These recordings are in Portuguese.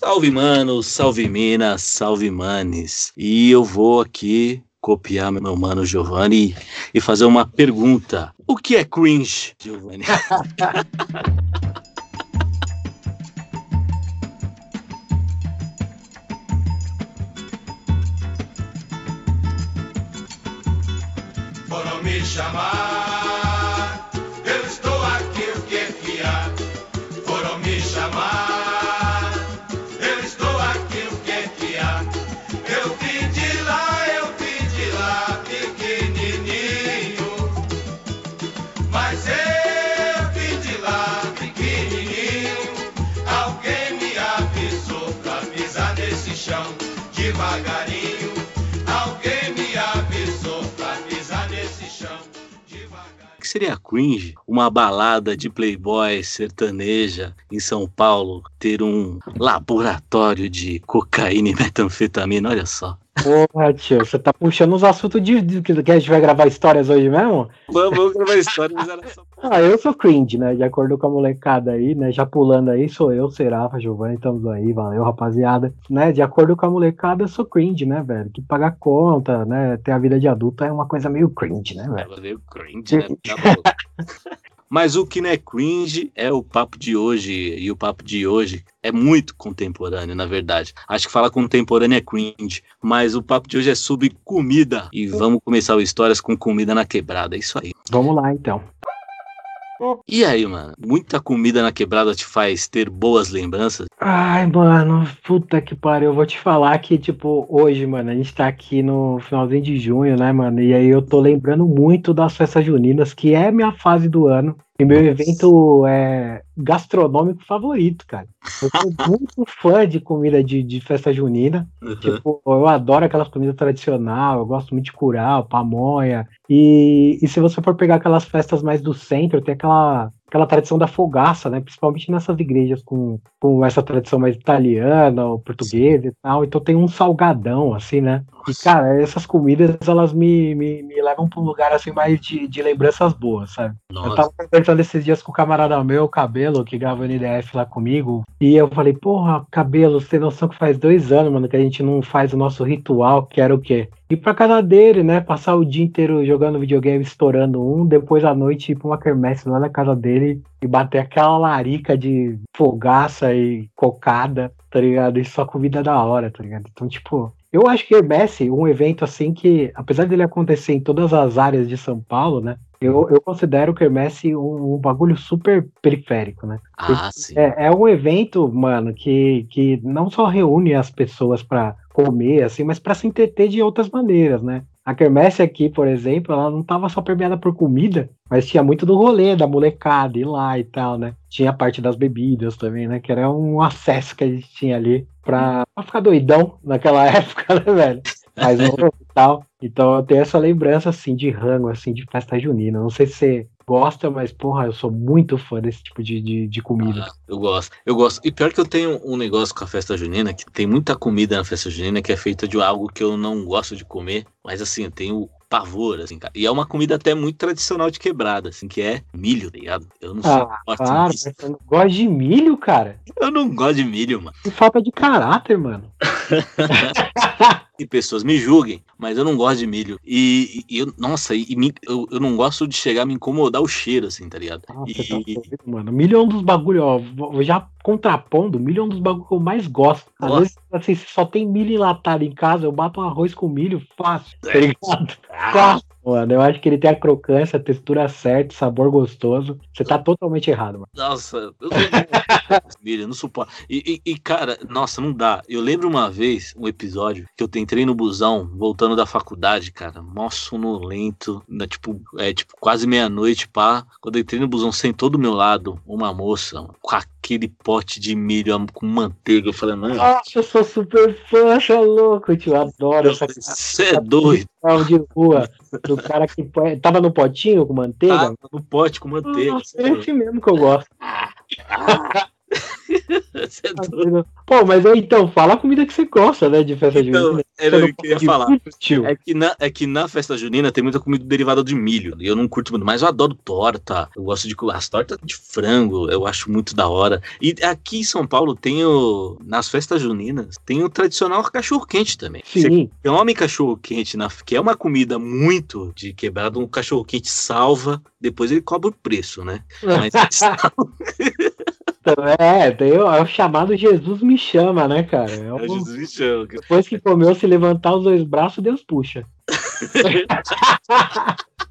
Salve, mano, salve, minas, salve, manes. E eu vou aqui copiar meu mano Giovanni e fazer uma pergunta. O que é cringe, Giovanni? seria cringe? Uma balada de playboy sertaneja em São Paulo ter um laboratório de cocaína e metanfetamina, olha só. Porra, tio, você tá puxando os assuntos de, de que que a gente vai gravar histórias hoje mesmo? Vamos, vamos gravar a história, mas era só... Ah, eu sou cringe, né? De acordo com a molecada aí, né? Já pulando aí, sou eu, Serafa, Giovanni, estamos aí, valeu, rapaziada. Né? De acordo com a molecada, eu sou cringe, né, velho? Que pagar conta, né? Ter a vida de adulto é uma coisa meio cringe, né, velho? Veio cringe, né? Mas o que não é cringe é o papo de hoje. E o papo de hoje é muito contemporâneo, na verdade. Acho que falar contemporâneo é cringe. Mas o papo de hoje é sobre comida. E vamos começar o Histórias com Comida na Quebrada. É isso aí. Vamos lá, então. E aí, mano? Muita comida na quebrada te faz ter boas lembranças? Ai, mano, puta que pariu. Eu vou te falar que, tipo, hoje, mano, a gente tá aqui no finalzinho de junho, né, mano? E aí eu tô lembrando muito das festas juninas, que é minha fase do ano. E meu evento é gastronômico favorito, cara. Eu sou muito fã de comida de, de festa junina. Tipo, eu adoro aquelas comidas tradicionais, eu gosto muito de curau, pamonha. E, e se você for pegar aquelas festas mais do centro, tem aquela, aquela tradição da fogaça, né? Principalmente nessas igrejas com, com essa tradição mais italiana ou portuguesa e tal. Então tem um salgadão, assim, né? E, cara, essas comidas, elas me, me, me levam pra um lugar, assim, mais de, de lembranças boas, sabe? Eu Nossa, tava conversando esses dias com o camarada meu, o Cabelo, que grava o NDF lá comigo. E eu falei, porra, Cabelo, você tem noção que faz dois anos, mano, que a gente não faz o nosso ritual, que era o quê? Ir pra casa dele, né? Passar o dia inteiro jogando videogame, estourando um, depois à noite ir pra uma quermesse lá na casa dele e bater aquela larica de fogaça e cocada, tá ligado? E só comida da hora, tá ligado? Então, tipo, eu acho que Quermesse, um evento assim que, apesar dele acontecer em todas as áreas de São Paulo, né? Eu, eu considero o Quermesse um, um bagulho super periférico, né? ah, sim. É, é um evento, mano, que, que não só reúne as pessoas pra comer, assim, mas pra se entreter de outras maneiras, né? A quermesse aqui, por exemplo, ela não tava só permeada por comida, mas tinha muito do rolê, da molecada, ir lá e tal, né? Tinha a parte das bebidas também, né? Que era um acesso que a gente tinha ali pra ficar doidão naquela época, né, velho? Novo e tal. Então eu tenho essa lembrança, assim, de rango, assim, de festa junina. Não sei se você gosta, mas, porra, eu sou muito fã desse tipo de, de, de comida. Ah, eu gosto, eu gosto. E pior que eu tenho um negócio com a festa junina, que tem muita comida na festa junina que é feita de algo que eu não gosto de comer, mas assim, eu tenho pavor, assim, cara. E é uma comida até muito tradicional de quebrada, assim, que é milho, tá ligado? Eu não Ah, suporto claro, isso. mas você não gosta de milho, cara? Eu não gosto de milho, mano. Que falta de caráter, mano. E pessoas me julguem, mas eu não gosto de milho. E, e eu, nossa, e, me- eu, eu não gosto de chegar a me incomodar o cheiro, assim, tá ligado? Nossa, E- tá mano. Milho é um dos bagulho, ó. Já contrapondo, milho é um dos bagulhos que eu mais gosto. Às Nossa. vezes, assim, se só tem milho enlatado em casa, eu bato um arroz com milho fácil, tá É. ligado? Ah, Fácil, mano. Eu acho que ele tem a crocância, a textura certa, sabor gostoso. Você tá totalmente errado, mano. Nossa, eu não milho, eu não suporto. E, e- e, cara, nossa, não dá. Eu lembro uma vez, um episódio, que eu entrei no busão, voltando da faculdade, cara, mó sonolento, né, tipo, é, tipo, quase meia-noite, pá. Quando eu entrei no busão, sentou do meu lado uma moça com aquele pote de milho com manteiga. Eu falei, mano, Nossa, eu sou super fã, é louco, tio. Adoro essa você é doido. de rua do cara que tava no potinho com manteiga. No pote com manteiga. Nossa, é esse mesmo que eu gosto. Você é. Pô, mas aí, então, fala a comida que você gosta, né, de festa Então, junina. era Você o que eu ia falar. É que, na, é que na festa junina tem muita comida derivada de milho. E eu não curto muito, mas eu adoro torta. Eu gosto de as tortas de frango, eu acho muito da hora. E aqui em São Paulo tem o. Nas festas juninas, tem o tradicional cachorro-quente também. Você Sim. come cachorro-quente, na- que é uma comida muito de quebrado, um cachorro-quente salva, depois ele cobra o preço, né? Mas É, o, é o chamado Jesus me chama, né, cara? É o- Jesus me chama. depois que comeu, se levantar os dois braços, Deus puxa.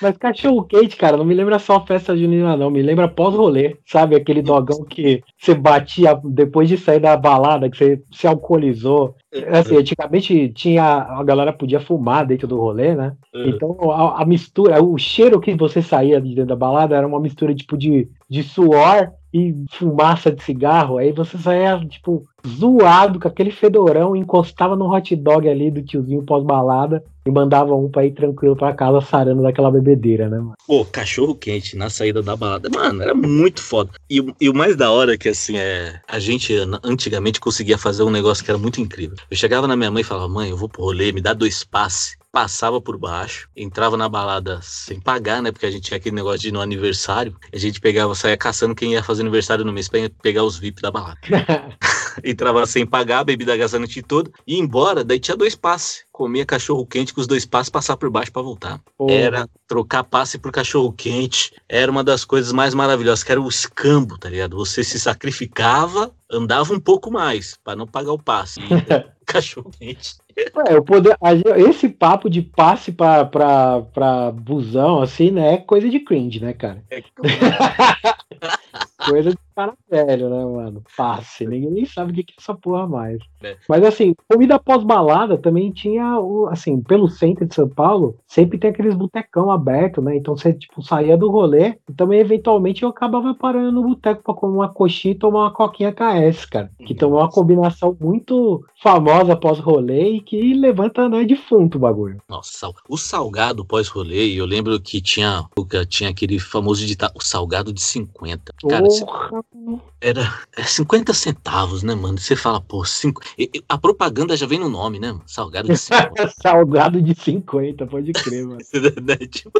Mas cachorro quente, cara, não me lembra só festa junina, não. Me lembra pós-rolê. Sabe aquele dogão que você batia depois de sair da balada, que você se alcoolizou. Assim, antigamente tinha. A galera podia fumar dentro do rolê, né? Então a, a mistura, o cheiro que você saía de dentro da balada era uma mistura tipo de, de suor e fumaça de cigarro. Aí você saía, tipo, zoado com aquele fedorão, encostava no hot dog ali do tiozinho pós-balada e mandava um pra ir tranquilo pra casa sarando daquela bebedeira, né, mano? Pô, cachorro quente na saída da balada. Mano, era muito foda. E, o- e o mais da hora é que, assim, é. A gente an- antigamente conseguia fazer um negócio que era muito incrível. Eu chegava na minha mãe e falava, mãe, eu vou pro rolê, me dá dois passes. Passava por baixo, entrava na balada sem pagar, né? Porque a gente tinha aquele negócio de ir no aniversário. A gente pegava, saía caçando quem ia fazer aniversário no mês pra pegar os VIP da balada. entrava sem pagar, a bebida gasante toda, e ia embora, daí tinha dois passes. Comia cachorro quente com os dois passes, passar por baixo pra voltar. Pô, Era trocar passe por cachorro quente. Era uma das coisas mais maravilhosas, que era o escambo, tá ligado? Você se sacrificava, andava um pouco mais pra não pagar o passe. E cachorro quente. É, eu poder, esse papo de passe pra, pra, pra busão, assim, né? É coisa de cringe, né, cara? Coisa de cara velho, né, mano? Passe. Ninguém nem sabe o que é essa porra mais. É. Mas assim, comida pós-balada também tinha, o, assim, pelo centro de São Paulo, sempre tem aqueles botecão aberto, né? Então você, tipo, saía do rolê e também, eventualmente, eu acabava parando no boteco pra comer uma coxinha e tomar uma coquinha KS, cara. Que também é uma combinação muito famosa pós-rolê e que levanta, né, defunto o bagulho. Nossa, o salgado pós-rolê, eu lembro que tinha, tinha aquele famoso ditado, o salgado de 50. Cara, era é 50 centavos, né, mano? Você fala, pô, cinco... A propaganda já vem no nome, né? mano? Salgado de 50. Salgado de 50, pode crer, mano. né? Tipo,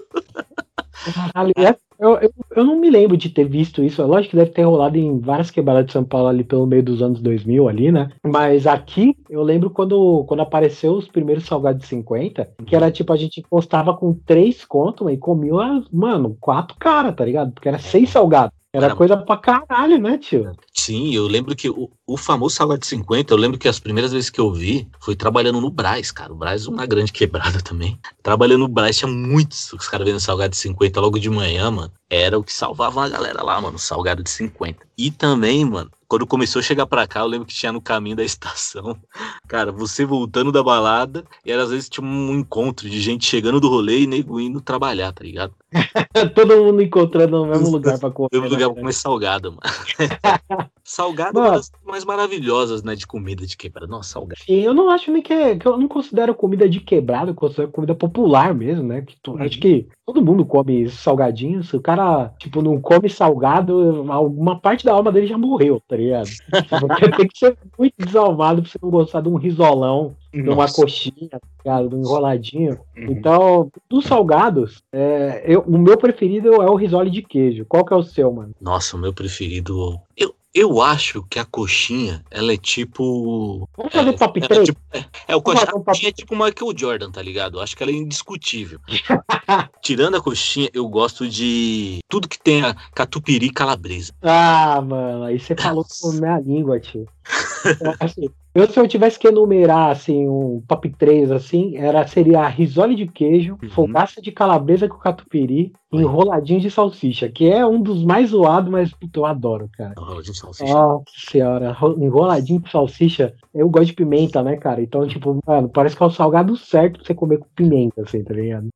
Caralho, é- eu, eu, eu não me lembro de ter visto isso. É lógico que deve ter rolado em várias quebradas de São Paulo ali pelo meio dos anos 2000 ali, né? Mas aqui, eu lembro quando, quando apareceu os primeiros salgados de 50, que era tipo, a gente encostava com três contos e comia, mano, quatro caras, tá ligado? Porque era seis salgados. Era Cara, coisa pra caralho, né, tio? Sim, eu lembro que o, o famoso salgado de 50, eu lembro que as primeiras vezes que eu vi foi trabalhando no Brás, cara. O Brás é uma grande quebrada também. Trabalhando no Brás tinha muitos os caras vendo salgado de 50 logo de manhã, mano. Era o que salvava a galera lá, mano, salgado de 50. E também, mano, quando começou a chegar pra cá, eu lembro que tinha no caminho da estação. Cara, você voltando da balada, e era, às vezes tinha um encontro de gente chegando do rolê e nego indo trabalhar, tá ligado? Todo mundo encontrando no mesmo lugar pra comer. Né, lugar pra cara? comer salgado, mano. salgado é uma das mais maravilhosas, né, de comida de quebrada. Nossa, salgado. Sim, eu não acho nem que, é, que eu não considero comida de quebrada, eu considero comida popular mesmo, né? Que tu- Acho que todo mundo come salgadinho. Se o cara, tipo, não come salgado, alguma parte da alma dele já morreu, tá ligado? Porque tem que ser muito desalmado pra você não gostar de um risolão, de uma Nossa. coxinha, tá um enroladinho. Uhum. Então, dos salgados, é, eu- o meu preferido é o risole de queijo. Qual que é o seu, mano? Nossa, o meu preferido. Eu, eu acho que a coxinha, ela é tipo. Vamos fazer é, top é, 3? tipo- é, é, o coxinha, um a top é tipo Michael Jordan, tá ligado? Eu acho que ela é indiscutível. Tirando a coxinha, eu gosto de tudo que tenha catupiry e calabresa. Ah, mano, aí você falou com a minha língua, tio. Assim, eu, se eu tivesse que enumerar assim, um top 3, assim, era, seria risole de queijo, Uhum. fogaça de calabresa com catupiry e enroladinho de salsicha, que é um dos mais zoados, mas puta, eu adoro, cara. Rola de salsicha. Nossa senhora, ro- enroladinho de salsicha. Eu gosto de pimenta, né, cara? Então, tipo, mano, parece que é o salgado certo pra você comer com pimenta, assim, tá ligado?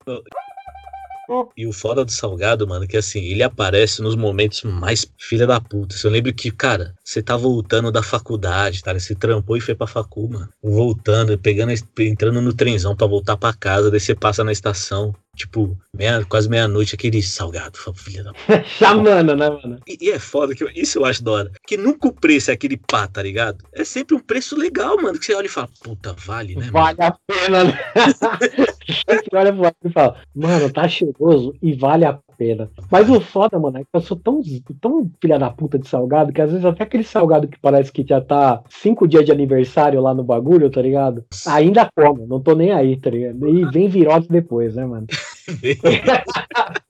E o foda do salgado, mano, que assim, ele aparece nos momentos mais filha da puta. Eu lembro que, cara, você tá voltando da faculdade, tá? Você trampou e foi pra facu, mano. Voltando, pegando, entrando no trenzão pra voltar pra casa, daí você passa na estação. Tipo, meia, quase meia-noite, aquele salgado. Filha da... Chamando, né, mano? E, e, é foda, que eu, isso eu acho da hora. Que nunca o preço é aquele pá, tá ligado? É sempre um preço legal, mano. Que você olha e fala, puta, vale, né? Vale mano? a pena, né? você olha pro lado e fala, mano, tá cheiroso e vale a pena. Mas o foda, mano, é que eu sou tão, tão filha da puta de salgado que às vezes até aquele salgado que parece que já tá cinco dias de aniversário lá no bagulho, tá ligado? Ainda como, não tô nem aí, tá ligado? E vem virose depois, né, mano?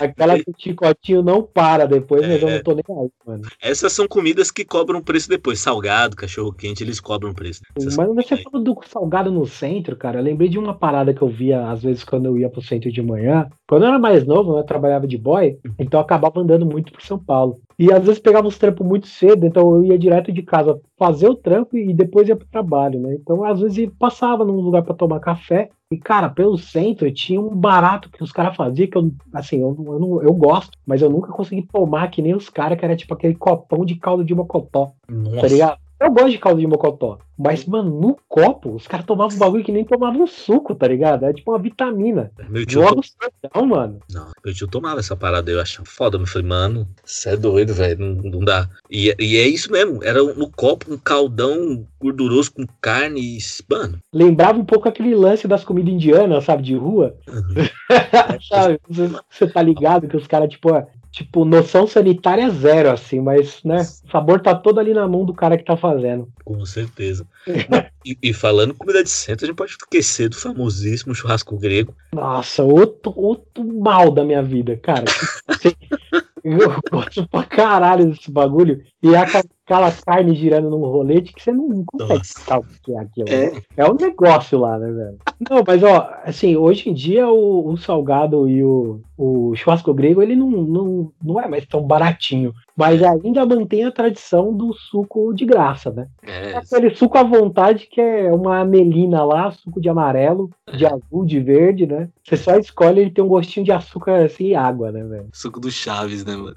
Aquela que o chicotinho não para depois, é. mas eu não tô nem aí, mano. Essas são comidas que cobram preço depois. Salgado, cachorro quente, eles cobram preço. Essas mas você falou do salgado no centro, cara. Eu lembrei de uma parada que eu via às vezes quando eu ia pro centro de manhã. Quando eu era mais novo, né, eu trabalhava de boy, então eu acabava andando muito por São Paulo. E às vezes pegava os trampos muito cedo, então eu ia direto de casa fazer o trampo e depois ia pro trabalho, né? Então às vezes passava num lugar para tomar café e, cara, pelo centro tinha um barato que os caras faziam que eu, assim, eu, eu, não, eu gosto, mas eu nunca consegui tomar que nem os caras, que era tipo aquele copão de caldo de mocotó. Tá Nossa. Tá ligado? Eu gosto de caldo de mocotó. Mas, mano, no copo, os caras tomavam um bagulho que nem tomavam um suco, tá ligado? É tipo uma vitamina. Meu tio Logo tom... mano. Não, meu tio tomava essa parada, eu achava foda. Eu falei, mano, você é doido, velho. Não, não, dá. E, e, é isso mesmo. Era no copo um caldão gorduroso com carne e. Mano. Lembrava um pouco aquele lance das comidas indianas, sabe, de rua. Uhum. sabe? Você tá ligado que os caras, tipo, tipo, noção sanitária zero, assim, mas, né, o sabor tá todo ali na mão do cara que tá fazendo. Com certeza. e, e, falando comida de centro, a gente pode esquecer do famosíssimo churrasco grego. Nossa, outro, outro mal da minha vida, cara. eu gosto pra caralho desse bagulho. E é aquela carne girando num rolete que você não consegue saber o que é aquilo. É. é um negócio lá, né, velho? Não, mas ó, assim, hoje em dia o, o salgado e o, o churrasco grego, ele não, não, não é mais tão baratinho. Mas ainda mantém a tradição do suco de graça, né? É. Aquele suco à vontade que é uma melina lá, suco de amarelo, de azul, de verde, né? Você só escolhe, ele tem um gostinho de açúcar assim e água, né, velho? Suco do Chaves, né, mano?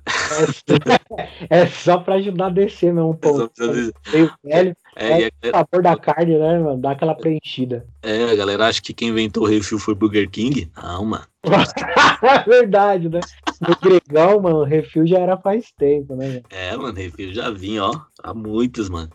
É, é só pra ajudar a descer mesmo um pouco. Meio velho. É, é o sabor da carne, né, mano? Dá aquela preenchida. É, a galera acha que quem inventou o refil foi Burger King. Não, mano. é verdade, né? No Gregão, mano, o refil já era faz tempo, né? É, mano, refil já vinha, ó. Há muitos, mano.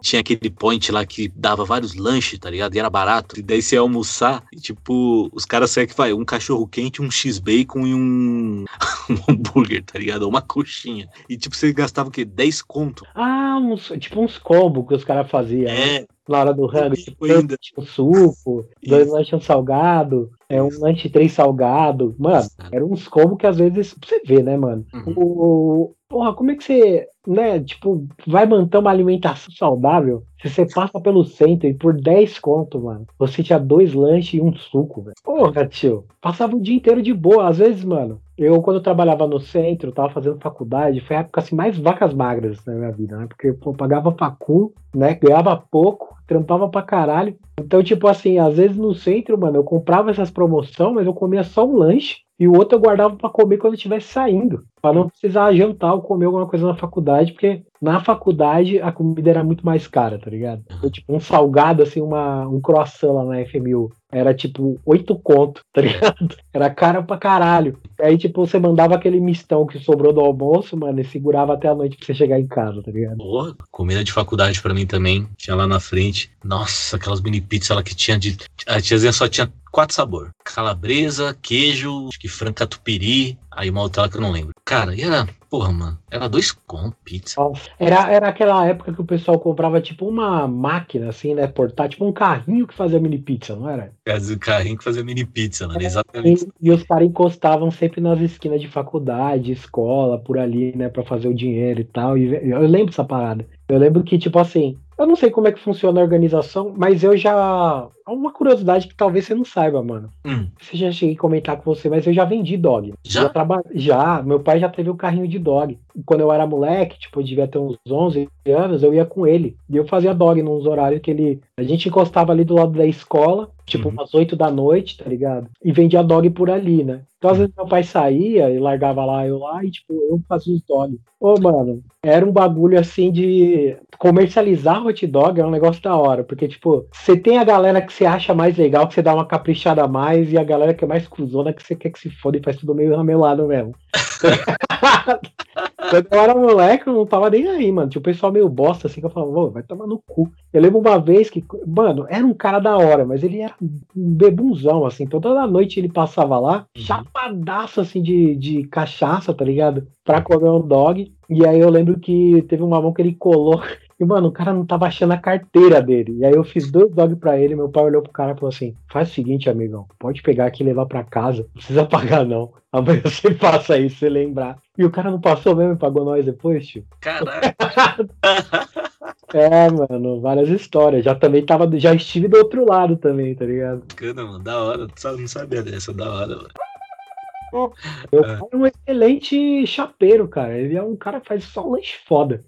Tinha aquele point lá que dava vários lanches, tá ligado? E era barato. E daí você ia almoçar e, tipo, os caras saem que vai um cachorro quente, um x-bacon e um... um hambúrguer, tá ligado? Uma coxinha. E, tipo, você gastava o quê? 10 conto. Ah, uns, tipo uns combos que os caras faziam. É. Né? Na hora do rango, tipo, ainda. um suco, dois lanches um salgado, é um lanche três salgado. Mano, eram uns combos que às vezes, pra você ver, né, mano? Uhum. O, porra, como é que você, né, tipo, vai manter uma alimentação saudável se você passa pelo centro e por 10 conto, mano, você tinha dois lanches e um suco, velho. Porra, tio, passava o dia inteiro de boa. Às vezes, mano, eu, quando eu trabalhava no centro, tava fazendo faculdade, foi a época assim, mais vacas magras na minha vida, né? Porque eu pagava facul, né? Ganhava pouco, trampava pra caralho. Então, tipo assim, às vezes no centro, mano, eu comprava essas promoções, mas eu comia só um lanche e o outro eu guardava para comer quando eu estivesse saindo, para não precisar jantar ou comer alguma coisa na faculdade, porque na faculdade a comida era muito mais cara, tá ligado? Eu, tipo, um salgado, assim, uma, um croissant lá na FMU, era tipo oito conto, tá ligado? Era caro pra caralho. Aí, tipo, você mandava aquele mistão que sobrou do almoço, mano, e segurava até a noite pra você chegar em casa, tá ligado? Porra, comida de faculdade pra mim também. Tinha lá na frente. Nossa, aquelas mini pizzas lá que tinha de. A tiazinha só tinha quatro sabores: calabresa, queijo, acho que frango catupiry, aí uma outra que eu não lembro. Cara, e era, porra, mano, era dois com pizza. Era, era aquela época que o pessoal comprava tipo uma máquina, assim, né, portar, tipo um carrinho que fazia mini pizza, não era? O carrinho que fazia mini pizza, né? Exatamente. E, e os caras encostavam sempre nas esquinas de faculdade, escola, por ali, né, pra fazer o dinheiro e tal. E eu lembro dessa parada. Eu lembro que, tipo assim, eu não sei como é que funciona a organização, mas eu já. Uma curiosidade que talvez você não saiba, mano. Hum. Você já cheguei a comentar com você, mas eu já vendi dog. Já? Já, traba... já, meu pai já teve um carrinho de dog. Quando eu era moleque, tipo, eu devia ter uns 11 anos, eu ia com ele. E eu fazia dog nos horários que ele. A gente encostava ali do lado da escola, tipo, uhum. umas 8 da noite, tá ligado? E vendia dog por ali, né? Então, às vezes, meu pai saía e largava lá, eu lá, e, tipo, eu fazia os dog. Ô, mano, era um bagulho assim de comercializar hot dog, é um negócio da hora, porque, tipo, você tem a galera que que você acha mais legal, que você dá uma caprichada a mais, e a galera que é mais cuzona que você quer que se foda e faz tudo meio ramelado mesmo. Quando eu era moleque, eu não tava nem aí, mano. Tinha o pessoal meio bosta, assim, que eu falava, "Ô, vai tomar no cu. Eu lembro uma vez que, mano, era um cara da hora, mas ele era um bebunzão, assim. Toda noite ele passava lá, Uhum. chapadaço, assim, de, de cachaça, tá ligado? Pra comer um dog. E aí eu lembro que teve uma mão que ele colou. E, mano, o cara não tava achando a carteira dele. E aí eu fiz dois dog pra ele. Meu pai olhou pro cara e falou assim: faz o seguinte, amigão, pode pegar aqui e levar pra casa. Não precisa pagar, não. Amanhã você passa aí, você lembrar. E o cara não passou mesmo e pagou nós depois, tio. Caralho. É, mano, várias histórias. Já também tava. Já estive do outro lado também, tá ligado? Bacana, mano. Da hora. Não sabia dessa, da hora, mano. Meu pai é um excelente chapeiro, cara. Ele é um cara que faz só lanche foda.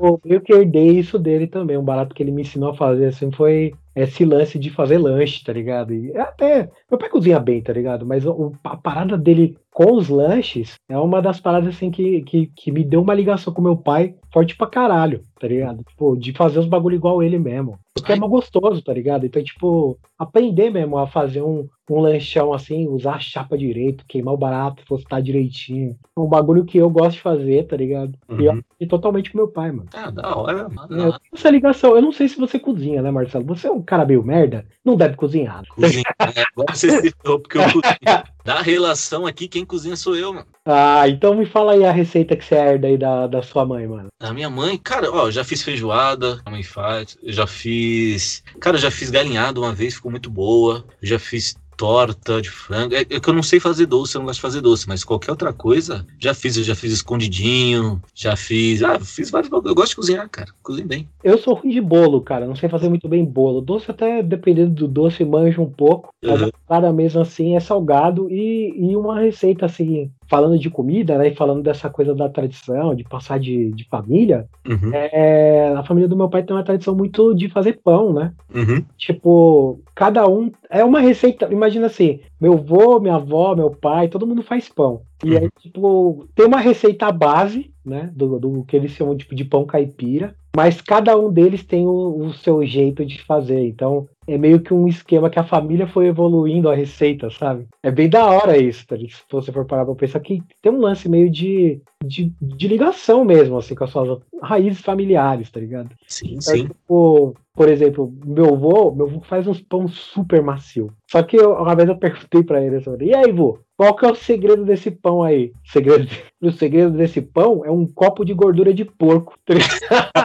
Eu meio que herdei isso dele também. Um barato que ele me ensinou a fazer assim foi esse lance de fazer lanche, tá ligado? E é até. Meu pai cozinha bem, tá ligado? Mas o- a parada dele com os lanches é uma das paradas assim que, que, que me deu uma ligação com meu pai forte pra caralho, tá ligado? Tipo, de fazer os bagulho igual ele mesmo. Porque é mais gostoso, tá ligado? Então, tipo, aprender mesmo a fazer um, um lanchão assim, usar a chapa direito, queimar o barato, postar direitinho. Um bagulho que eu gosto de fazer, tá ligado? E eu Uhum. aprendi totalmente com meu pai, mano. Ah, da hora, mano. É, eu tenho essa ligação, eu não sei se você cozinha, né, Marcelo? Você é um cara meio merda, não deve cozinhar. Cozinha. É, você citou, porque eu cozinho. Da relação aqui, quem cozinha sou eu, mano. Ah, então me fala aí a receita que você herda aí da, da sua mãe, mano. A minha mãe, cara, ó, eu já fiz feijoada, a mãe faz. Eu já fiz. Cara, eu já fiz galinhada uma vez, ficou muito boa. Eu já fiz torta de frango. É, é que eu não sei fazer doce, eu não gosto de fazer doce, mas qualquer outra coisa, já fiz. Eu já fiz escondidinho, já fiz. Ah, fiz vários. bagulho. Eu gosto de cozinhar, cara. Cozinho bem. Eu sou ruim de bolo, cara, não sei fazer muito bem bolo. Doce até, dependendo do doce, manjo um pouco. Mas Uhum. mesmo assim é salgado e, uma receita assim, falando de comida, né, e falando dessa coisa da tradição, de passar de, de família, Uhum, é, a família do meu pai tem uma tradição muito de fazer pão, né? uhum, Tipo, cada um. É uma receita. Imagina assim: meu avô, minha avó, meu pai, todo mundo faz pão. E aí, tipo, tem uma receita base, né? Do, do que eles chamam tipo, de pão caipira. Mas cada um deles tem o, o seu jeito de fazer. Então, é meio que um esquema que a família foi evoluindo a receita, sabe? É bem da hora isso, tá? Se você for parar pra pensar que tem um lance meio de, de, de ligação mesmo, assim, com as suas raízes familiares, tá ligado? Sim, Então, sim. tipo, por exemplo, meu avô, meu avô faz uns pão super macio. Só que eu- uma vez eu perguntei pra ele assim, e aí, vô, qual que é o segredo desse pão aí? O segredo, o segredo desse pão é um copo de gordura de porco. tá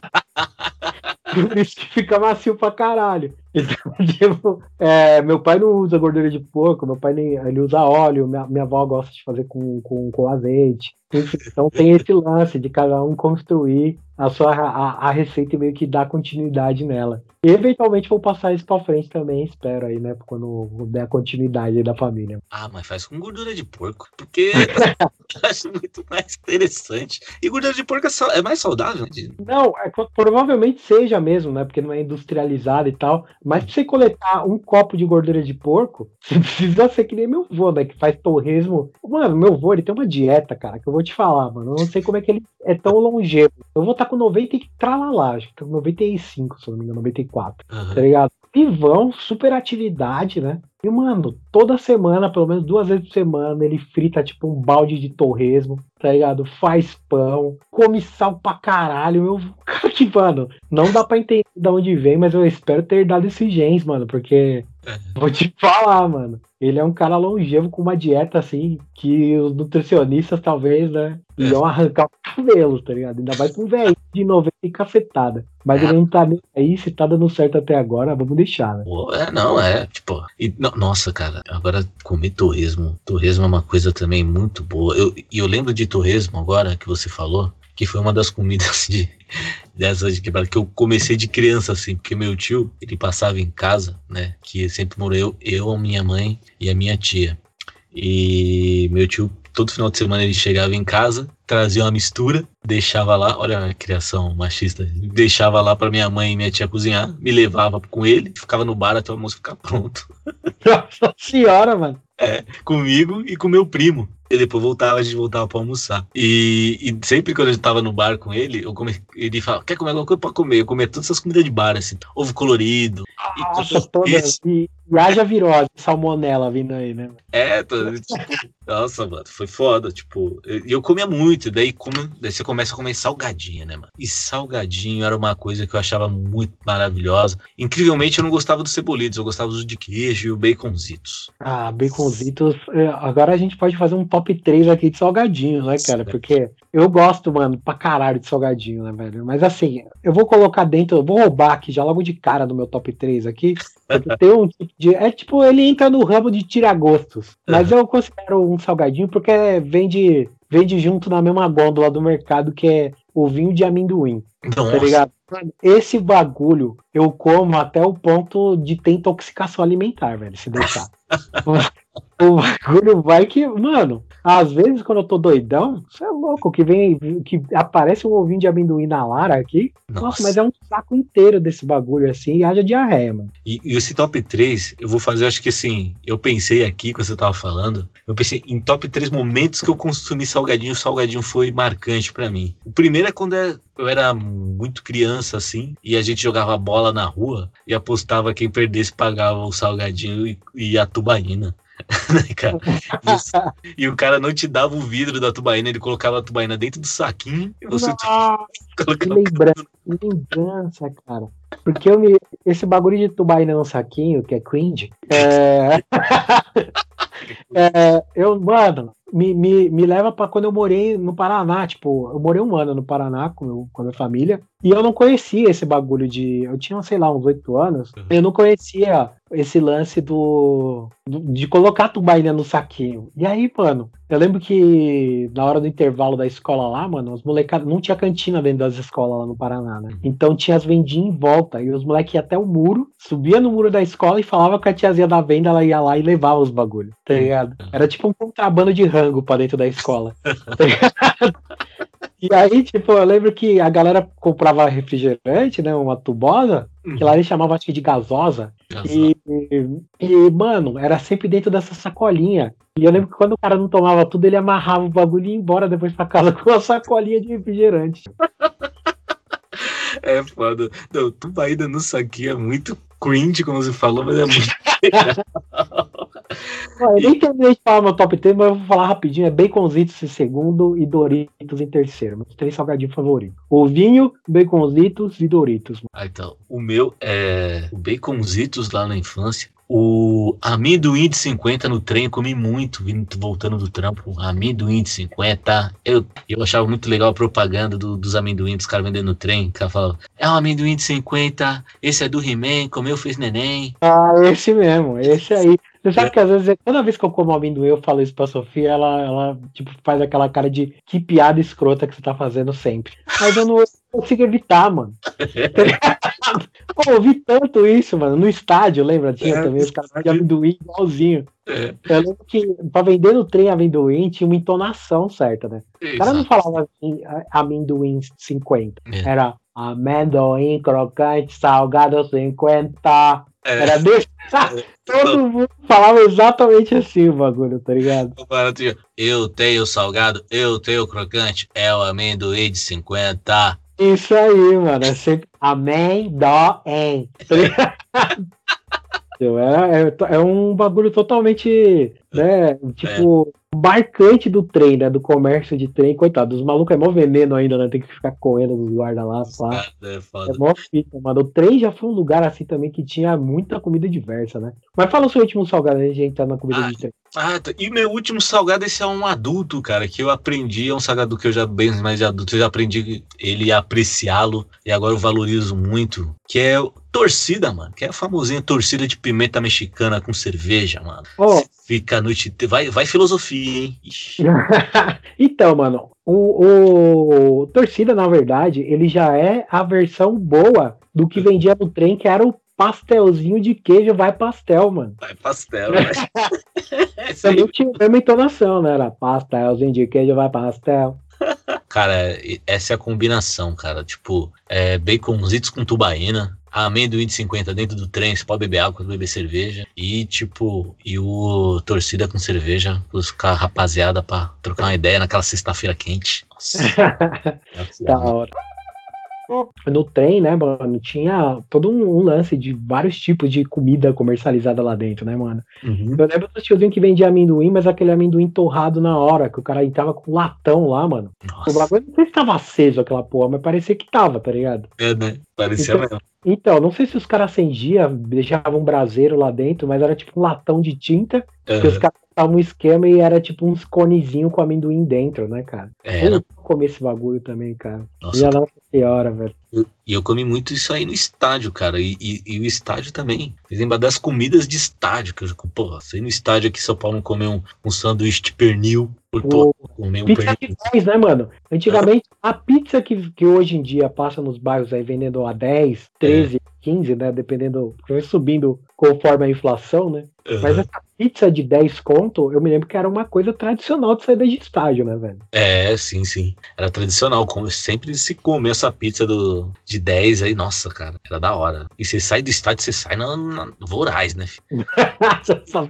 Por isso que fica macio pra caralho. Então, tipo, é, meu pai não usa gordura de porco, meu pai nem, ele usa óleo, minha, minha avó gosta de fazer com, com, com azeite. Então tem esse lance de cada um construir a sua a, a receita e meio que dar continuidade nela. E eventualmente vou passar isso pra frente também, espero aí, né? Quando der a continuidade aí da família. Ah, mas faz com gordura de porco. Porque eu acho muito mais interessante. E gordura de porco é, sal- é mais saudável, né? Não, é provavelmente seja mesmo, né? Porque não é industrializado e tal. Mas pra você coletar um copo de gordura de porco, você precisa ser que nem meu avô, né? Que faz torresmo. Mano, meu avô, ele tem uma dieta, cara, que eu vou te falar, mano. Eu não sei como é que ele é tão longevo. Eu vou estar com 90 e tralalá, acho que tá com 95, se não me engano, 94. Aham. tá ligado? Vivão, super atividade, né? E, mano, toda semana, pelo menos duas vezes por semana, ele frita, tipo, um balde de torresmo, tá ligado? Faz pão, come sal pra caralho, meu. Cara, que, mano, não dá pra entender de onde vem, mas eu espero ter dado esses genes, mano, porque. É. Vou te falar, mano. Ele é um cara longevo com uma dieta, assim, que os nutricionistas, talvez, né, É. iam arrancar o cabelo, tá ligado? Ainda mais pra um velho de 90 e cacetada. Mas É. ele não tá nem aí, se tá dando certo até agora, vamos deixar, né? É, não, é, tipo. E, no- nossa, cara, agora comer torresmo. Torresmo é uma coisa também muito boa. Eu- E eu, lembro de torresmo agora que você falou, que foi uma das comidas de dessas de quebrada que eu comecei de criança, assim, porque meu tio, ele passava em casa, né? Que sempre morou eu, eu, a minha mãe e a minha tia. E meu tio, todo final de semana, ele chegava em casa, trazia uma mistura, deixava lá, olha a criação machista, deixava lá pra minha mãe e minha tia cozinhar, me levava com ele, ficava no bar até o almoço ficar pronto, Nossa senhora, mano. comigo e com meu primo. E depois voltava, a gente voltava pra almoçar. E, e sempre quando eu tava no bar com ele, eu come, ele falava, quer comer alguma coisa pra comer? Eu comia todas essas comidas de bar, assim, ovo colorido, Nossa, todas. E, e haja virose, salmonela vindo aí, né? É, tô, tipo, nossa, mano, foi foda. Tipo, eu, eu comia muito, daí, como, daí você começa a comer salgadinho, né, mano? E salgadinho era uma coisa que eu achava muito maravilhosa. Incrivelmente, eu não gostava dos cebolitos, eu gostava dos de queijo e o baconzitos. Ah, baconzitos. é, Agora a gente pode fazer um top 3 aqui de salgadinho, né, cara? Porque eu gosto, mano, pra caralho de salgadinho, né, velho? Mas assim, eu vou colocar dentro, eu vou roubar aqui já logo de cara no meu top 3 aqui. Tem um tipo de. É tipo, ele entra no ramo de tiragostos. Mas eu considero um salgadinho porque vende, vende junto na mesma gôndola do mercado, que é o vinho de amendoim. Nossa, Tá ligado? Esse bagulho eu como até o ponto de ter intoxicação alimentar, velho, se deixar. o, bagulho vai que, mano, às vezes quando eu tô doidão, você é louco, que vem, que aparece um ovinho de amendoim na Lara aqui. Nossa, nossa. mas é um saco inteiro desse bagulho assim e haja diarreia, mano. E, e esse top 3, eu vou fazer, acho que assim, eu pensei aqui, quando você tava falando, eu pensei em top 3 momentos que eu consumi salgadinho, o salgadinho foi marcante pra mim. O primeiro é quando é- eu era muito criança, assim, e a gente jogava bola na rua e apostava quem perdesse pagava o salgadinho e, e a tubaína. Cara? E o- cara não te dava o vidro da tubaína, ele colocava a tubaína dentro do saquinho e você Nossa, que colocava lembrança, lembrança, cara. Porque eu me, esse bagulho de tubaína no saquinho, que é cringe, é, é, eu, mano, me, me, me leva pra quando eu morei no Paraná, tipo, eu morei um ano no Paraná com, meu, com a minha família, e eu não conhecia esse bagulho de, eu tinha, sei lá, uns oito anos, eu não conhecia esse lance do, do- de colocar a tubaína no saquinho. E aí, mano, eu lembro que na hora do intervalo da escola lá, mano, os molecados não tinha cantina dentro das escolas lá no Paraná, né? Então tinha as vendinhas em volta e os moleques iam até o muro, subia no muro da escola e falava com a tiazinha da venda, ela ia lá e levava os bagulhos, tá ligado? Era tipo um contrabando de rango pra dentro da escola. tá? E aí, tipo, eu lembro que a galera comprava refrigerante, né? Uma tubosa, que lá eles chamavam acho que de gasosa. E, e, mano, era sempre dentro dessa sacolinha. E eu lembro que quando o cara não tomava tudo, ele amarrava o bagulho e ia embora depois pra casa com a sacolinha de refrigerante. É foda. Não, tubaína no saquinho é muito cringe, como você falou, mas é muito. Ó, eu nem terminei de falar meu top 3, mas eu vou falar rapidinho. É Baconzitos em segundo e Doritos em terceiro. Meus três salgadinhos favoritos. Ovinho, Baconzitos e Doritos. Ah, então, o meu é o baconzitos lá na infância. O amendoim de 50 no trem, eu comi muito, vindo, voltando do trampo. Amendoim de 50. Eu, eu achava muito legal a propaganda do- dos amendoim dos caras vendendo no trem. O cara falava, é um amendoim de 50, esse é do He-Man, comeu, fez neném. Ah, esse mesmo, esse aí. Você sabe que às vezes, toda vez que eu como amendoim, eu falo isso pra Sofia, ela, ela tipo, faz aquela cara de que piada escrota que você tá fazendo sempre. Mas eu não consigo evitar, mano. Eu vi tanto isso, mano. No estádio, lembra? Tinha É, também os caras de amendoim igualzinho. É, Eu lembro que pra vender no trem amendoim tinha uma entonação certa, né? O cara não falava assim, amendoim 50. É. Era amendoim crocante, salgado 50. É. Era desse. Todo mundo falava exatamente assim o bagulho, tá ligado? Eu tenho salgado, eu tenho crocante, é o amendoim de 50. Isso aí, mano. É sempre amendoim. Tá ligado? É, é, é um bagulho totalmente, né, tipo, marcante do trem, né, do comércio de trem. Coitado, os malucos é mó veneno ainda, né, tem que ficar correndo dos guarda lá. É É mó fita, mano. O trem já foi um lugar assim também que tinha muita comida diversa, né? Mas fala o seu último salgado, a gente entrar na comida Ah, de trem. Ah, tá. e meu último salgado, esse é um adulto, cara, que eu aprendi, é um salgado que eu já, bem mais de adulto, eu já aprendi ele a apreciá-lo, e agora eu valorizo muito, que é o torcida, mano, que é a famosinha torcida de pimenta mexicana com cerveja, mano. Ó, Fica a noite, vai, vai filosofia, hein? Então, mano, o, o Torcida, na verdade, ele já é a versão boa do que vendia no trem, que era o pastelzinho de queijo vai pastel, mano. Vai pastel, aí, Também tinha a mesma entonação, né? Era pastelzinho de queijo vai pastel. Cara, essa é a combinação, cara. Tipo, é, baconzitos com tubaína, amendoim de 50 dentro do trem, você pode beber água, pode beber cerveja. E, tipo, e o torcida com cerveja, os com a rapaziada pra trocar uma ideia naquela sexta-feira quente. Nossa. Da hora. No trem, né, mano, tinha todo um, lance de vários tipos de comida comercializada lá dentro, né, mano? Uhum. Eu lembro do tiozinho que vendia amendoim, mas aquele amendoim torrado na hora, que o cara entrava com latão lá, mano. O Nossa, bagulho não sei se tava aceso aquela porra, mas parecia que tava, tá ligado? é, né? Parecia Então- mesmo. Então, não sei se os caras acendiam, deixavam um braseiro lá dentro, mas era tipo um latão de tinta, que os caras botavam um esquema e era tipo uns conezinhos com amendoim dentro, né, cara? Era. Eu comi esse bagulho também, cara. Nossa, Minha nossa senhora, velho. E eu comi muito isso aí no estádio, cara. E, e- e o estádio também. Lembra das comidas de estádio. Que eu, porra, você ir no estádio aqui em São Paulo comer um, um sanduíche de pernil. Por comer um Pizza de pernil. 10, né, mano? Antigamente, a pizza que, que hoje em dia passa nos bairros aí vendendo a 10, 13, 15, né? Dependendo, subindo conforme a inflação, né? Mas Aham. essa pizza de 10 conto, eu me lembro que era uma coisa tradicional de saída de estágio, né, velho? É, sim, sim. Era tradicional. Como sempre se come essa pizza do, de 10 aí, nossa, cara, era da hora. E você sai do estádio, você sai na, na voraz, né?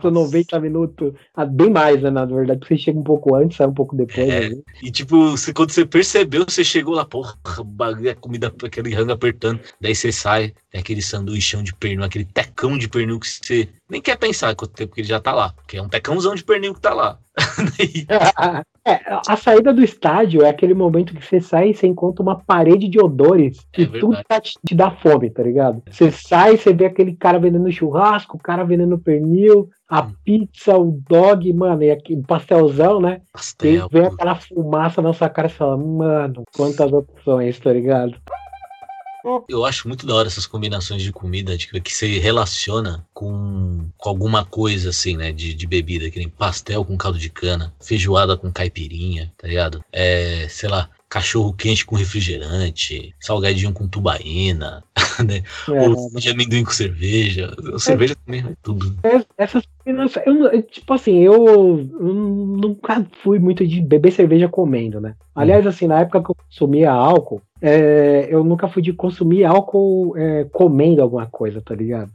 por 90 minutos, ah, bem mais, né, na verdade, porque você chega um pouco antes, sai um pouco depois. É. né? E tipo, você- quando você percebeu, você chegou lá, porra, bagulho, a comida, aquele rango apertando. Daí você sai, tem aquele sanduichão de pernil, aquele tecão de pernil que você nem quer pensar quanto tempo que ele já tá lá. Porque é um tecãozão de pernil que tá lá. Daí, É, a saída do estádio é aquele momento que você sai e você encontra uma parede de odores É e tudo verdade. tá te, te dá fome, tá ligado? Você sai, você vê aquele cara vendendo churrasco, o cara vendendo pernil, a Hum. pizza, o dog, mano, e aqui, o pastelzão, né? E pastel. vem pô. aquela fumaça na sua cara e fala, mano, quantas opções, tá ligado? Eu acho muito da hora essas combinações de comida que você relaciona com, com alguma coisa assim, né? De, de bebida, que nem pastel com caldo de cana, feijoada com caipirinha, tá ligado? É, sei lá, cachorro quente com refrigerante, salgadinho com tubaína, né? É, Ou de amendoim com cerveja. Cerveja também, né? tudo. É, essas eu, tipo assim, eu, eu nunca fui muito de beber cerveja comendo, né? Aliás, assim, na época que eu consumia álcool, é, eu nunca fui de consumir álcool é, comendo alguma coisa, tá ligado?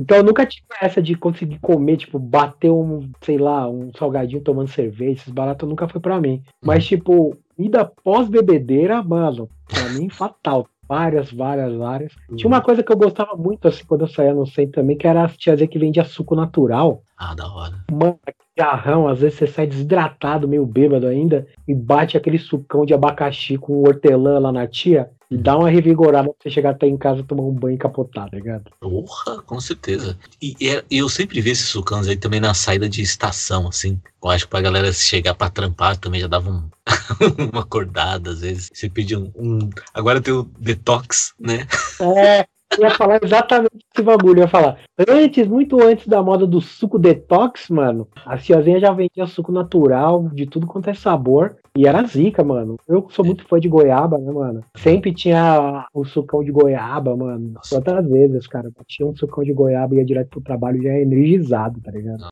Então eu nunca tive essa de conseguir comer, tipo, bater um, sei lá, um salgadinho tomando cerveja, esses baratos nunca foi pra mim. Mas, tipo, vida pós-bebedeira, mano, pra mim, fatal. Várias, várias, várias. Tinha uma coisa que eu gostava muito, assim, quando eu saía no centro também, que era a tiazinha que vendia suco natural. Ah, da hora. Mano, jarrão, às vezes você sai desidratado, meio bêbado ainda, e bate aquele sucão de abacaxi com hortelã lá na tia, e dá uma revigorada pra você chegar até em casa e tomar um banho e capotar, tá ligado? Porra, com certeza. E, e é- eu sempre vi esses sucãos aí também na saída de estação, assim. Eu acho que pra galera chegar pra trampar também já dava um, uma acordada, às vezes. Você pedia um, um- Agora tem o detox, né? É, ia falar exatamente esse bagulho. Eu ia falar, antes, muito antes da moda do suco detox, mano, a tiazinha já vendia suco natural, de tudo quanto é sabor, e era zica, mano. Eu sou muito fã de goiaba, né, mano? Sempre tinha o sucão de goiaba, mano. Quantas vezes, cara? Tinha um sucão de goiaba e ia direto pro trabalho já energizado, tá ligado?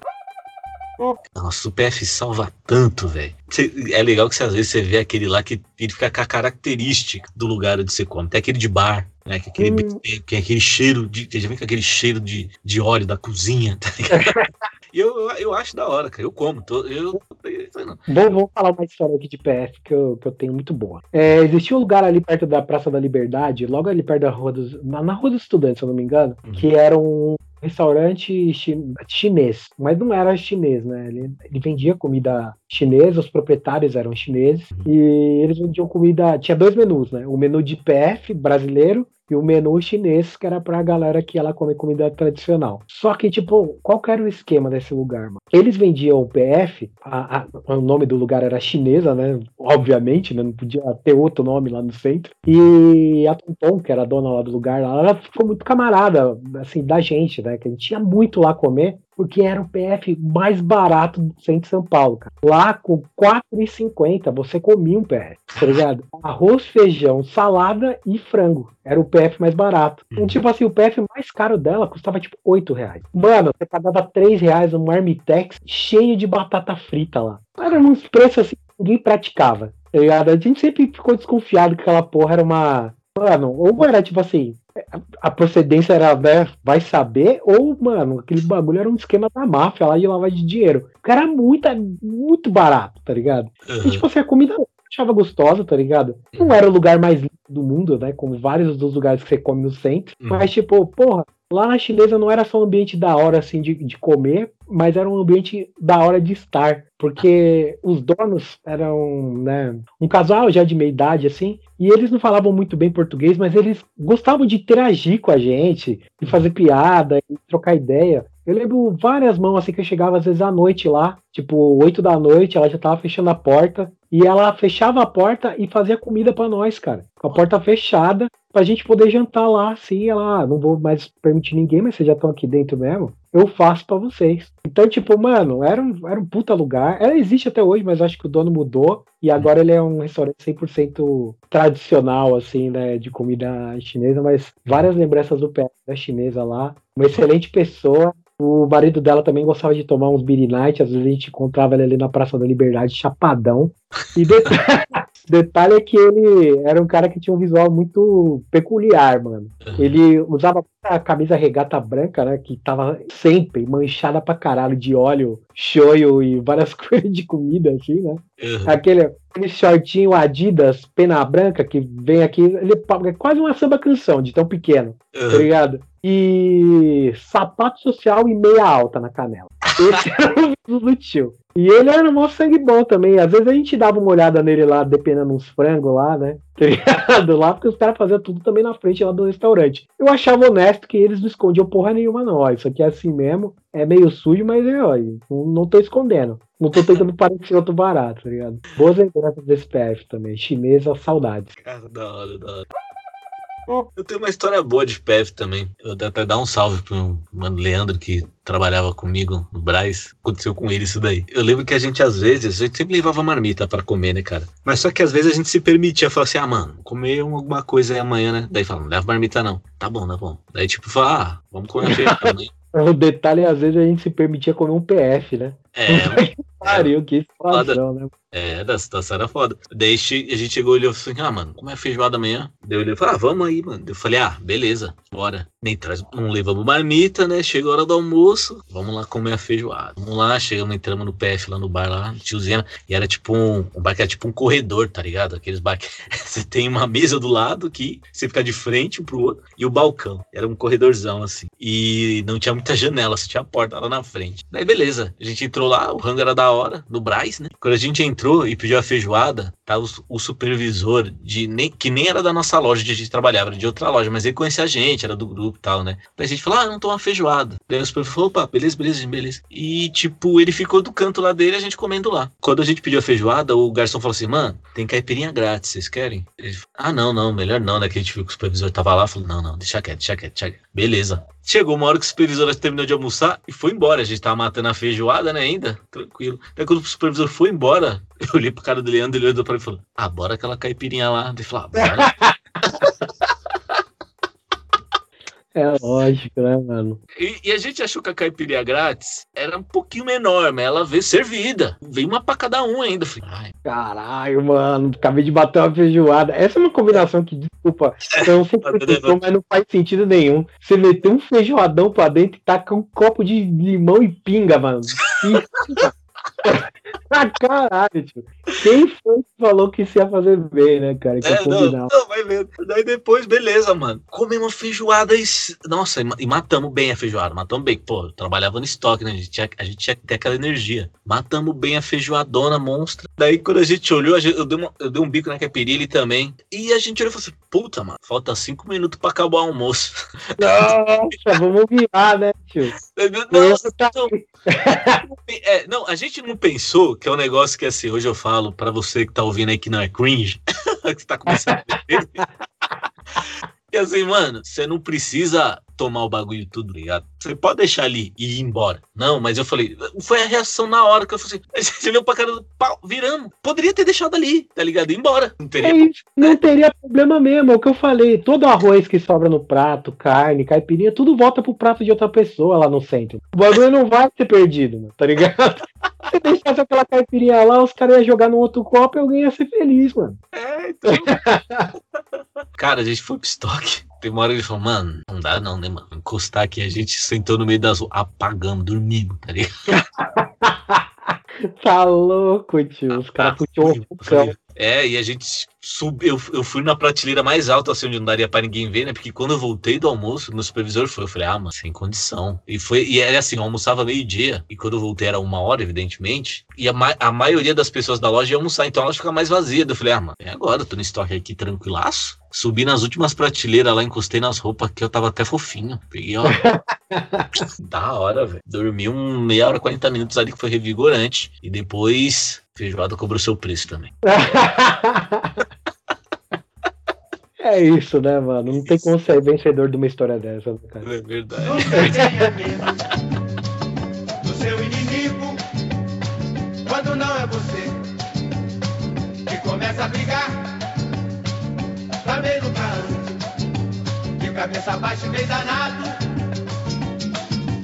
Nossa, o PF salva tanto, velho. É legal que cê, às vezes você vê aquele lá que ele fica com a característica do lugar onde você come. Tem aquele de bar, né? Que, aquele, Hum. que aquele cheiro de. Já vem com aquele cheiro de, de óleo da cozinha, tá ligado? E eu, eu acho da hora, cara. Eu como. Tô, eu. Vou, vou falar uma história aqui de PF que eu, que eu tenho muito boa. É, existia um lugar ali perto da Praça da Liberdade, logo ali perto da Rua dos. Na, na Rua dos Estudantes, se eu não me engano, Uhum. que era um restaurante chi- chinês. Mas não era chinês, né? Ele, ele vendia comida chinesa, os proprietários eram chineses, e eles vendiam comida. Tinha dois menus, né? O menu de PF brasileiro e o menu chinês, que era pra galera que ela come comida tradicional. Só que, tipo, qual que era o esquema desse lugar, mano? Eles vendiam o PF, a- a- o nome do lugar era chinesa, né? Obviamente, né? Não podia ter outro nome lá no centro. E a Tonton, que era a dona lá do lugar, ela ficou muito camarada, assim, da gente, né? Que a gente tinha muito lá comer, porque era o PF mais barato do centro de São Paulo, cara. Lá com R$ 4,50 você comia um PF, tá ligado? Arroz, feijão, salada e frango. Era o PF mais barato. Então, tipo assim, o PF mais caro dela custava tipo 8 reais. Mano, você pagava 3 reais no marmitex cheio de batata frita lá. Era uns preços assim que ninguém praticava. Tá ligado? A gente sempre ficou desconfiado que aquela porra era uma. Mano, ou era tipo assim, a procedência era, né, vai saber, ou, mano, aquele bagulho era um esquema da máfia lá de lavagem de dinheiro. Porque era muito, muito barato, tá ligado? E, Aham. tipo assim, a comida achava gostosa, tá ligado? Não era o lugar mais limpo do mundo, né? Como vários dos lugares que você come no centro. Uhum. Mas, tipo, porra, lá na chinesa não era só um ambiente da hora, assim, de, de comer, mas era um ambiente da hora de estar. Porque os donos eram, né, um casal já de meia idade, assim, e eles não falavam muito bem português, mas eles gostavam de interagir com a gente, de fazer piada, e trocar ideia. Eu lembro várias mãos assim que eu chegava às vezes à noite lá, tipo 8 da noite, ela já tava fechando a porta e ela fechava a porta e fazia comida pra nós, cara. Com a porta fechada pra gente poder jantar lá, assim, ela, ah, não vou mais permitir ninguém, mas vocês já estão aqui dentro mesmo. Eu faço pra vocês. Então, tipo, mano, era um, era um puta lugar. Ela existe até hoje, mas acho que o dono mudou. E agora ele é um restaurante 100% tradicional, assim, né? De comida chinesa. Mas várias lembranças do pé da chinesa lá. Uma excelente pessoa. O marido dela também gostava de tomar uns beer night, às vezes a gente encontrava ele ali na Praça da Liberdade, chapadão. E detalhe, detalhe é que ele era um cara que tinha um visual muito peculiar, mano. Ele usava a camisa regata branca, né, que tava sempre manchada pra caralho de óleo, shoyu e várias coisas de comida, assim, né? Uhum. Aquele, aquele shortinho Adidas, pena branca, que vem aqui, ele é quase uma samba canção, de tão pequeno tá Uhum. ligado? E sapato social e meia alta na canela. Esse era o visual do tio. E ele era mó sangue bom também. Às vezes a gente dava uma olhada nele lá, dependendo uns frangos lá, né? Tá ligado? Lá, porque os caras faziam tudo também na frente lá do restaurante. Eu achava honesto que eles não escondiam porra nenhuma, não. Ó, Isso aqui é assim mesmo. É meio sujo, mas é, ó, não, tô escondendo. Não tô tentando parecer outro barato, tá ligado? Boas lembranças desse PF também. Chinesa, saudades. Cara, da hora, da hora. Eu tenho uma história boa de PF também. Eu até dar um salve pro mano Leandro, que trabalhava comigo no Braz. Aconteceu com ele isso daí. Eu lembro que a gente, às vezes, a gente sempre levava marmita pra comer, né, cara? Mas só que às vezes a gente se permitia falar assim: ah, mano, comer alguma coisa aí amanhã, né? Daí fala, não leva marmita não. Tá bom, tá bom. Daí tipo, fala, ah, vamos comer feijão. O detalhe é, às vezes, a gente se permitia comer um PF, né? É, Pariu, que situação, né? É, da situação era foda. Daí a gente chegou e olhou assim, ah, mano, como é feijoada amanhã? Daí eu olhei e falei, ah, vamos aí, mano. Eu falei, ah, beleza, bora. Nem traz, não levamos marmita, né? Chegou a hora do almoço, vamos lá comer a feijoada. Vamos lá, chegamos, entramos no PF lá no bar lá, tiozinho, e era tipo um, um bar que era tipo um corredor, tá ligado? Aqueles bar que você tem uma mesa do lado que você fica de frente um pro outro, e o balcão. Era um corredorzão, assim. E não tinha muita janela, só tinha a porta lá na frente. Daí beleza, a gente entrou lá, o rango era da hora, no Braz, né? Quando a gente entrou e pediu a feijoada, tava o, o supervisor, de nem, que nem era da nossa loja onde a gente trabalhava, era de outra loja, mas ele conhecia a gente, era do grupo e tal, né? Daí a gente falou, ah, não tô feijoada. Daí o supervisor falou, opa, beleza, beleza, beleza. E, tipo, ele ficou do canto lá dele, a gente comendo lá. Quando a gente pediu a feijoada, o garçom falou assim, mano, tem caipirinha grátis, vocês querem? Ele falou, ah, não, não, melhor não, né? Que a gente viu que o supervisor tava lá, falou, não, não, deixa quieto, deixa quieto, deixa quieto. Beleza. Chegou uma hora que o supervisor terminou de almoçar e foi embora. A gente tava matando a feijoada, né, ainda? Tranquilo. Daí quando o supervisor foi embora, eu olhei pro cara do Leandro, ele olhou pra mim e falou, ah, bora aquela caipirinha lá. Ele falou, ah, bora. É lógico, né, mano? E, e a gente achou que a caipirinha grátis era um pouquinho menor, mas ela veio servida. Veio uma pra cada um ainda. Falei, ai, Caralho, mano, acabei de bater uma feijoada. Essa é uma combinação que, desculpa, eu se pensou, mas não faz sentido nenhum. Você meter um feijoadão pra dentro e tacar um copo de limão e pinga, mano. Sim. Ah, caralho, tio. Quem foi que falou que isso ia fazer bem, né, cara? Que ia É, não, não, vai vendo. Daí depois, beleza, mano. Comemos feijoada e. Nossa, e ma- matamos bem a feijoada. Matamos bem. Pô, trabalhava no estoque, né? A gente, tinha, a gente tinha que ter aquela energia. Matamos bem a feijoadona monstra. Daí quando a gente olhou, a gente- eu, dei uma- eu dei um bico na caipirinha ele também. E a gente olhou e falou assim: puta, mano, falta cinco minutos pra acabar o almoço. Nossa, vamos virar, né, tio? Nossa, tá- não. É, não, a gente não pensou que é um negócio que assim, hoje eu falo pra você que tá ouvindo aí que não é cringe, que tá começando a. E assim, mano, você não precisa tomar o bagulho tudo, ligado? Você pode deixar ali e ir embora. Não, mas eu falei, foi a reação na hora que eu falei assim, você olhou pra cara do pau, viramos. Poderia ter deixado ali, tá ligado? Ir embora. Não É teria. isso, não teria problema mesmo, é o que eu falei. Todo arroz que sobra no prato, carne, caipirinha, tudo volta pro prato de outra pessoa lá no centro. O bagulho não vai ser perdido, mano, tá ligado? Se deixasse aquela caipirinha lá, os caras iam jogar no outro copo e alguém ia ser feliz, mano. É, então. Cara, a gente foi pro estoque. Tem uma hora que ele falou, mano, não dá não, né, mano? Encostar aqui, a gente sentou no meio das ruas, apagamos, dormimos, tá ligado? Tá louco, tio. Os caras puxou vulcão. falei, É, e a gente subiu. Eu, eu fui na prateleira mais alta, assim, onde não daria pra ninguém ver, né? Porque quando eu voltei do almoço, meu supervisor foi. Eu falei, ah, mano, sem condição. E foi, e era assim, eu almoçava meio-dia. E quando eu voltei era uma hora, evidentemente. E a, ma a maioria das pessoas da loja ia almoçar, então ela fica mais vazia. Eu falei, ah, mano, é agora, eu tô no estoque aqui tranquilaço. Subi nas últimas prateleiras lá, encostei nas roupas que eu tava até fofinho. Peguei, ó. da hora, velho. Dormi um meia hora, 40 minutos ali que foi revigorante. E depois, feijoada cobrou seu preço também. É isso, né, mano? Não tem como ser vencedor de uma história dessa, né, cara. É verdade. Nunca tenha medo do seu inimigo quando não é você que começa a brigar. Também nunca ande de cabeça baixa e meio danado.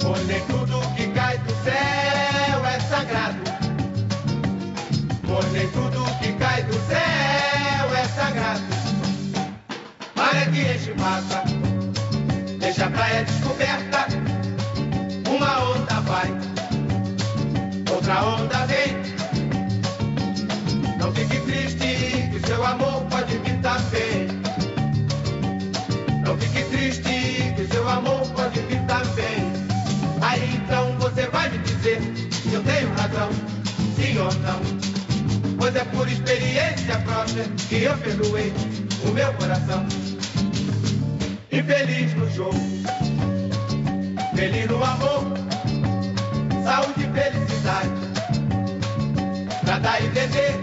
Pois nem Massa, deixa a praia descoberta. Uma onda vai, outra onda vem. Não fique triste, que seu amor pode vir também. Não fique triste, que seu amor pode vir também. Aí então você vai me dizer se eu tenho razão, sim ou não. Pois é por experiência própria que eu perdoei o meu coração e feliz no jogo. Feliz no amor, saúde e felicidade. Pra dar e beber,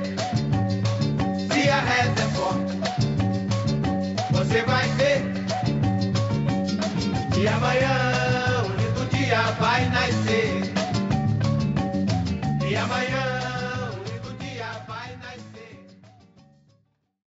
se a reza é forte, você vai ver que amanhã um lindo dia vai nascer. E amanhã.